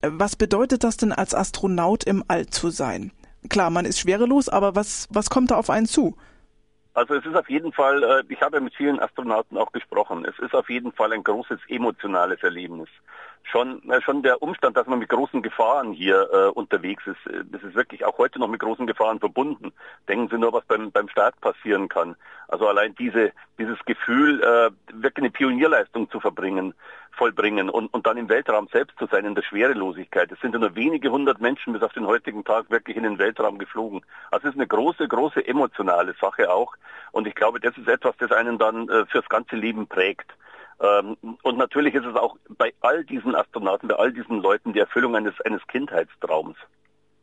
Was bedeutet das denn als Astronaut im All zu sein? Klar, man ist schwerelos, aber was, was kommt da auf einen zu? Also es ist auf jeden Fall, äh, ich habe mit vielen Astronauten auch gesprochen, es ist auf jeden Fall ein großes emotionales Erlebnis. Schon, äh, schon der Umstand, dass man mit großen Gefahren hier äh, unterwegs ist, äh, das ist wirklich auch heute noch mit großen Gefahren verbunden. Denken Sie nur, was beim, beim Start passieren kann. Also allein diese, dieses Gefühl, äh, wirklich eine Pionierleistung zu verbringen, vollbringen und, und dann im Weltraum selbst zu sein, in der Schwerelosigkeit. Es sind ja nur wenige hundert Menschen bis auf den heutigen Tag wirklich in den Weltraum geflogen. Also es ist eine große, große emotionale Sache auch. Und ich glaube, das ist etwas, das einen dann äh, fürs ganze Leben prägt. Ähm, und natürlich ist es auch bei all diesen Astronauten, bei all diesen Leuten die Erfüllung eines, eines Kindheitstraums.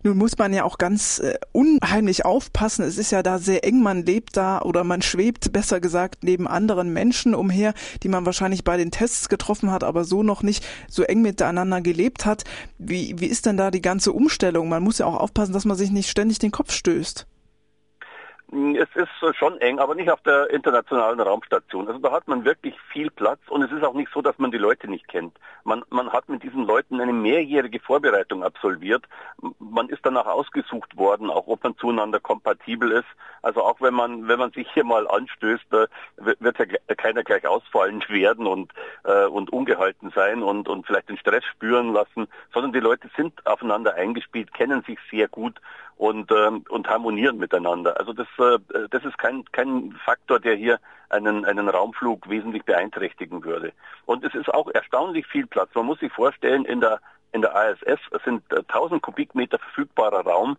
Nun muss man ja auch ganz äh, unheimlich aufpassen. Es ist ja da sehr eng, man lebt da oder man schwebt, besser gesagt, neben anderen Menschen umher, die man wahrscheinlich bei den Tests getroffen hat, aber so noch nicht so eng miteinander gelebt hat. Wie, wie ist denn da die ganze Umstellung? Man muss ja auch aufpassen, dass man sich nicht ständig den Kopf stößt. Es ist schon eng, aber nicht auf der internationalen Raumstation. Also da hat man wirklich viel Platz und es ist auch nicht so, dass man die Leute nicht kennt. Man, man hat mit diesen Leuten eine mehrjährige Vorbereitung absolviert. Man ist danach ausgesucht worden, auch ob man zueinander kompatibel ist. Also auch wenn man, wenn man sich hier mal anstößt, wird ja keiner gleich ausfallen werden und, äh, und ungehalten sein und, und vielleicht den Stress spüren lassen, sondern die Leute sind aufeinander eingespielt, kennen sich sehr gut und, ähm, und harmonieren miteinander. Also das, äh, das ist kein, kein Faktor, der hier einen, einen Raumflug wesentlich beeinträchtigen würde. Und es ist auch erstaunlich viel Platz. Man muss sich vorstellen, in der, in der ISS sind 1000 Kubikmeter verfügbarer Raum.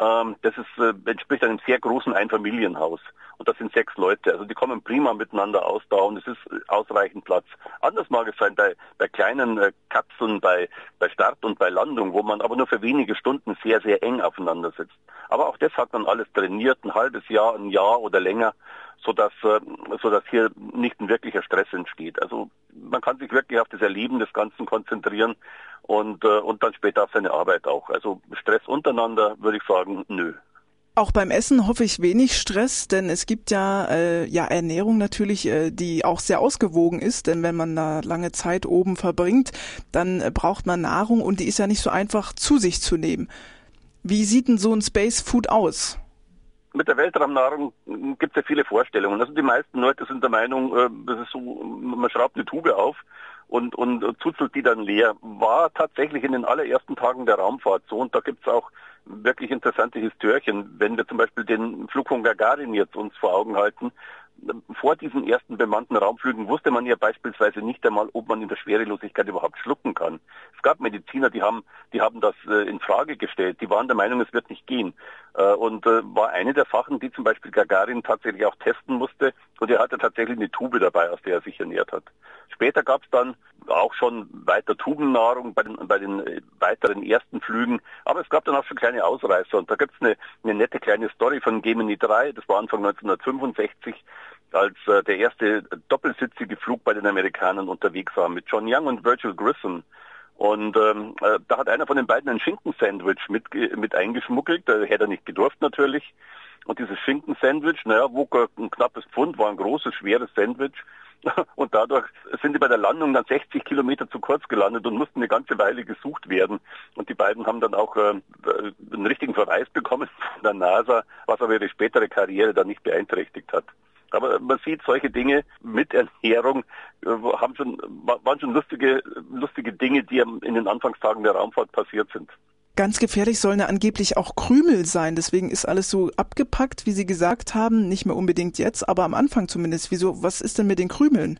Ähm, das ist, äh, entspricht einem sehr großen Einfamilienhaus. Und das sind sechs Leute. Also die kommen prima miteinander aus da und es ist äh, ausreichend Platz. Anders mag es sein bei, bei kleinen äh, Kapseln, bei, bei Start und bei Landung, wo man aber nur für wenige Stunden sehr, sehr eng aufeinander sitzt. Aber auch das hat man alles trainiert, ein halbes Jahr, ein Jahr oder länger sodass, äh, sodass hier nicht ein wirklicher Stress entsteht. Also man kann sich wirklich auf das Erleben des Ganzen konzentrieren und, äh, und dann später auf seine Arbeit auch. Also Stress untereinander würde ich sagen, nö. Auch beim Essen hoffe ich wenig Stress, denn es gibt ja, äh, ja Ernährung natürlich, äh, die auch sehr ausgewogen ist, denn wenn man da lange Zeit oben verbringt, dann braucht man Nahrung und die ist ja nicht so einfach zu sich zu nehmen. Wie sieht denn so ein Space Food aus? Mit der Weltraumnahrung gibt es ja viele Vorstellungen. Also die meisten Leute sind der Meinung, äh, das ist so, man schraubt eine Tube auf und, und zuzelt die dann leer. War tatsächlich in den allerersten Tagen der Raumfahrt so und da gibt es auch wirklich interessante Histörchen. Wenn wir zum Beispiel den Flug von Gagarin jetzt uns vor Augen halten, vor diesen ersten bemannten Raumflügen wusste man ja beispielsweise nicht einmal, ob man in der Schwerelosigkeit überhaupt schlucken kann. Es gab Mediziner, die haben, die haben das äh, in Frage gestellt. Die waren der Meinung, es wird nicht gehen. Äh, und äh, war eine der Sachen, die zum Beispiel Gagarin tatsächlich auch testen musste. Und er hatte tatsächlich eine Tube dabei, aus der er sich ernährt hat. Später gab es dann auch schon weiter Tubennahrung bei den, bei den äh, weiteren ersten Flügen. Aber es gab dann auch schon kleine Ausreißer. Und da gibt es eine, eine nette kleine Story von Gemini 3. Das war Anfang 1965 als äh, der erste doppelsitzige Flug bei den Amerikanern unterwegs war mit John Young und Virgil Grissom. Und ähm, äh, da hat einer von den beiden ein Schinkensandwich mit, mit eingeschmuggelt, da hätte er nicht gedurft natürlich. Und dieses Schinkensandwich, naja, wog ein knappes Pfund, war ein großes, schweres Sandwich. Und dadurch sind die bei der Landung dann 60 Kilometer zu kurz gelandet und mussten eine ganze Weile gesucht werden. Und die beiden haben dann auch äh, einen richtigen Verweis bekommen von der NASA, was aber ihre spätere Karriere dann nicht beeinträchtigt hat. Aber man sieht solche Dinge mit Ernährung, äh, haben schon, waren schon lustige, lustige Dinge, die in den Anfangstagen der Raumfahrt passiert sind. Ganz gefährlich sollen ja angeblich auch Krümel sein. Deswegen ist alles so abgepackt, wie Sie gesagt haben. Nicht mehr unbedingt jetzt, aber am Anfang zumindest. Wieso, was ist denn mit den Krümeln?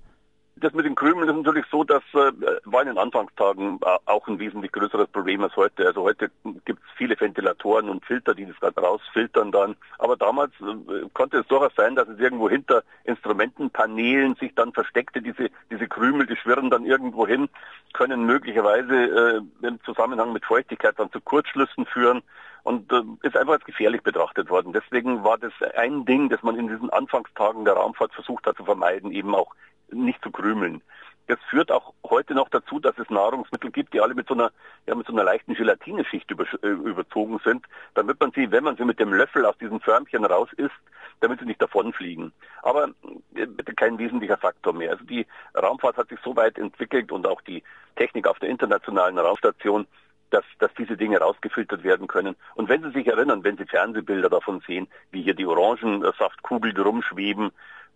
Das mit den Krümeln ist natürlich so, dass äh, war in den Anfangstagen äh, auch ein wesentlich größeres Problem als heute. Also heute gibt es viele Ventilatoren und Filter, die das gerade rausfiltern dann. Aber damals äh, konnte es durchaus sein, dass es irgendwo hinter Instrumentenpanelen sich dann versteckte, diese, diese Krümel, die schwirren dann irgendwo hin, können möglicherweise äh, im Zusammenhang mit Feuchtigkeit dann zu Kurzschlüssen führen und äh, ist einfach als gefährlich betrachtet worden. Deswegen war das ein Ding, das man in diesen Anfangstagen der Raumfahrt versucht hat zu vermeiden, eben auch nicht zu krümeln. Das führt auch heute noch dazu, dass es Nahrungsmittel gibt, die alle mit so einer, ja, mit so einer leichten Gelatineschicht über, äh, überzogen sind, damit man sie, wenn man sie mit dem Löffel aus diesem Förmchen raus isst, damit sie nicht davonfliegen. Aber äh, bitte kein wesentlicher Faktor mehr. Also die Raumfahrt hat sich so weit entwickelt und auch die Technik auf der internationalen Raumstation, dass, dass diese Dinge rausgefiltert werden können. Und wenn Sie sich erinnern, wenn Sie Fernsehbilder davon sehen, wie hier die Orangensaftkugeln rumschweben,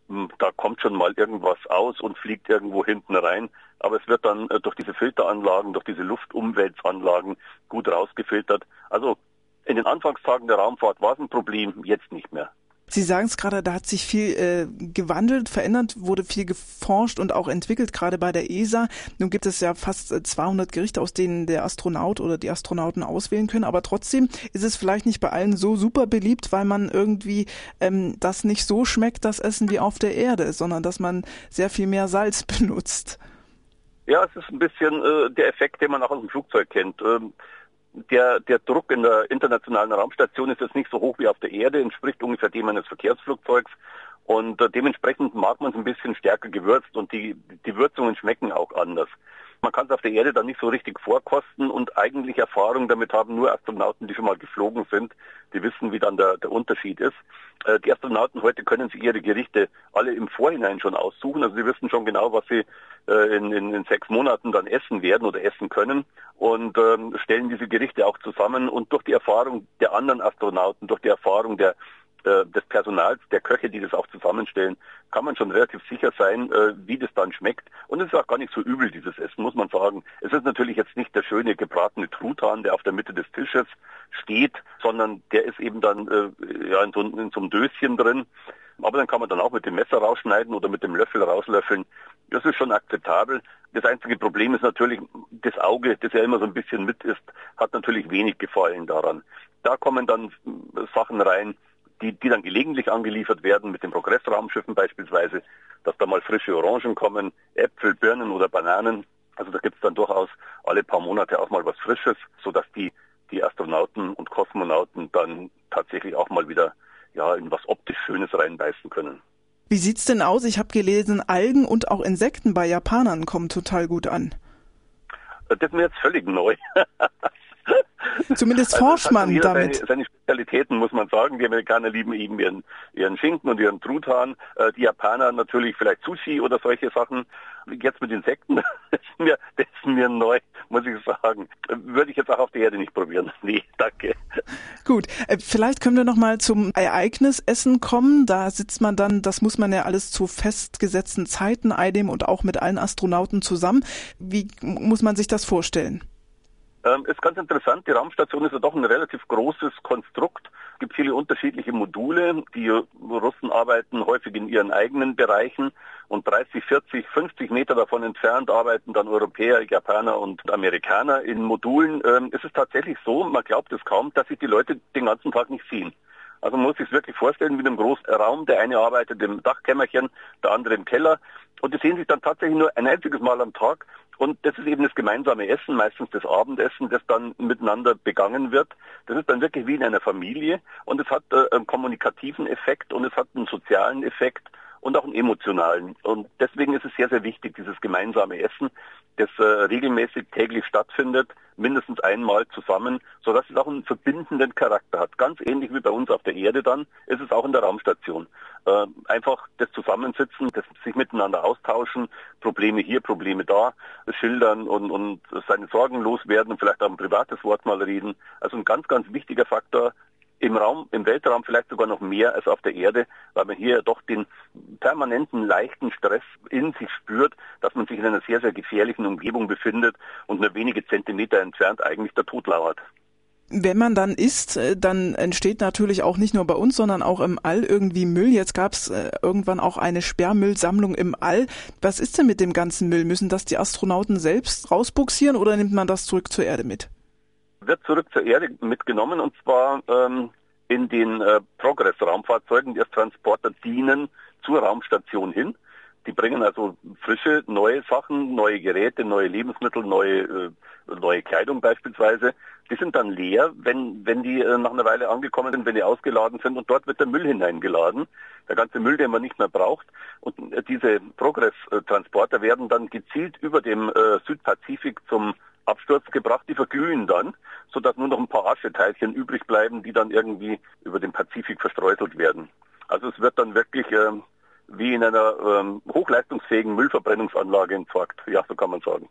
hm, da kommt schon mal irgendwas aus und fliegt irgendwo hinten rein. Aber es wird dann äh, durch diese Filteranlagen, durch diese Luftumwälzanlagen gut rausgefiltert. Also in den Anfangstagen der Raumfahrt war es ein Problem, jetzt nicht mehr. Sie sagen es gerade, da hat sich viel äh, gewandelt, verändert, wurde viel geforscht und auch entwickelt, gerade bei der ESA. Nun gibt es ja fast 200 äh, Gerichte, aus denen der Astronaut oder die Astronauten auswählen können, aber trotzdem ist es vielleicht nicht bei allen so super beliebt, weil man irgendwie ähm, das nicht so schmeckt, das Essen wie auf der Erde, sondern dass man sehr viel mehr Salz benutzt. Ja, es ist ein bisschen äh, der Effekt, den man auch aus dem Flugzeug kennt. Ähm, der, der Druck in der internationalen Raumstation ist jetzt nicht so hoch wie auf der Erde, entspricht ungefähr dem eines Verkehrsflugzeugs. Und äh, dementsprechend mag man es ein bisschen stärker gewürzt und die, die Würzungen schmecken auch anders. Man kann es auf der Erde dann nicht so richtig vorkosten und eigentlich Erfahrung damit haben nur Astronauten, die schon mal geflogen sind. Die wissen, wie dann der, der Unterschied ist. Äh, die Astronauten heute können sich ihre Gerichte alle im Vorhinein schon aussuchen. Also sie wissen schon genau, was sie äh, in, in, in sechs Monaten dann essen werden oder essen können und ähm, stellen diese Gerichte auch zusammen. Und durch die Erfahrung der anderen Astronauten, durch die Erfahrung der äh, des Personals, der Köche, die das auch zusammenstellen, kann man schon relativ sicher sein, äh, wie das dann schmeckt. Und es ist auch gar nicht so übel, dieses Essen, muss man sagen. Es ist natürlich jetzt nicht der schöne gebratene Truthahn, der auf der Mitte des Tisches steht, sondern der ist eben dann äh, ja, in, so, in so einem Döschen drin. Aber dann kann man dann auch mit dem Messer rausschneiden oder mit dem Löffel rauslöffeln. Das ist schon akzeptabel. Das einzige Problem ist natürlich, das Auge, das ja immer so ein bisschen mit ist, hat natürlich wenig Gefallen daran. Da kommen dann Sachen rein, die, die dann gelegentlich angeliefert werden mit den Progressraumschiffen beispielsweise, dass da mal frische Orangen kommen, Äpfel, Birnen oder Bananen. Also da gibt's dann durchaus alle paar Monate auch mal was Frisches, sodass die, die Astronauten und Kosmonauten dann tatsächlich auch mal wieder ja, in was optisch Schönes reinbeißen können. Wie sieht's denn aus? Ich habe gelesen, Algen und auch Insekten bei Japanern kommen total gut an. Das ist mir jetzt völlig neu. Zumindest also forscht man also damit. Seine, seine, Spezialitäten, muss man sagen. Die Amerikaner lieben eben ihren, ihren Schinken und ihren Truthahn. Äh, die Japaner natürlich vielleicht Sushi oder solche Sachen. Jetzt mit Insekten, das ist mir, das ist mir neu, muss ich sagen. Würde ich jetzt auch auf der Erde nicht probieren. Nee, danke. Gut, äh, vielleicht können wir noch mal zum Ereignisessen kommen. Da sitzt man dann, das muss man ja alles zu festgesetzten Zeiten einnehmen und auch mit allen Astronauten zusammen. Wie muss man sich das vorstellen? Ähm, ist ganz interessant, die Raumstation ist ja doch ein relativ großes Konstrukt. Es gibt viele unterschiedliche Module. Die Russen arbeiten häufig in ihren eigenen Bereichen und 30, 40, 50 Meter davon entfernt arbeiten dann Europäer, Japaner und Amerikaner in Modulen. Ähm, es ist tatsächlich so, man glaubt es kaum, dass sich die Leute den ganzen Tag nicht sehen. Also man muss sich wirklich vorstellen wie in einem großen Raum. Der eine arbeitet im Dachkämmerchen, der andere im Keller. Und die sehen sich dann tatsächlich nur ein einziges Mal am Tag. Und das ist eben das gemeinsame Essen, meistens das Abendessen, das dann miteinander begangen wird. Das ist dann wirklich wie in einer Familie. Und es hat äh, einen kommunikativen Effekt und es hat einen sozialen Effekt und auch einen emotionalen. Und deswegen ist es sehr, sehr wichtig, dieses gemeinsame Essen, das äh, regelmäßig täglich stattfindet, mindestens einmal zusammen, sodass es auch einen verbindenden Charakter hat. Ganz ähnlich wie bei uns auf der Erde dann, ist es auch in der Raumstation. Äh, einfach das Zusammensitzen, das sich miteinander austauschen, Probleme hier, Probleme da, schildern und, und seine Sorgen loswerden und vielleicht auch ein privates Wort mal reden. Also ein ganz, ganz wichtiger Faktor, im Raum, im Weltraum vielleicht sogar noch mehr als auf der Erde, weil man hier doch den permanenten leichten Stress in sich spürt, dass man sich in einer sehr, sehr gefährlichen Umgebung befindet und nur wenige Zentimeter entfernt eigentlich der Tod lauert. Wenn man dann isst, äh, dann entsteht natürlich auch nicht nur bei uns, sondern auch im All irgendwie Müll. Jetzt gab es äh, irgendwann auch eine Sperrmüllsammlung im All. Was ist denn mit dem ganzen Müll? Müssen das die Astronauten selbst rausbuxieren oder nimmt man das zurück zur Erde mit? Wird zurück zur Erde mitgenommen und zwar ähm, in den äh, Progress-Raumfahrzeugen, die als Transporter dienen zur Raumstation hin. Die bringen also frische, neue Sachen, neue Geräte, neue Lebensmittel, neue, äh, neue Kleidung beispielsweise. Die sind dann leer, wenn, wenn die äh, nach einer Weile angekommen sind, wenn die ausgeladen sind und dort wird der Müll hineingeladen. Der ganze Müll, den man nicht mehr braucht. Und äh, diese Progress-Transporter werden dann gezielt über dem äh, Südpazifik zum Absturz gebracht, die verglühen dann, sodass nur noch ein paar Ascheteilchen übrig bleiben, die dann irgendwie über den Pazifik verstreuselt werden. Also es wird dann wirklich ähm, wie in einer ähm, hochleistungsfähigen Müllverbrennungsanlage entsorgt. Ja, so kann man sagen.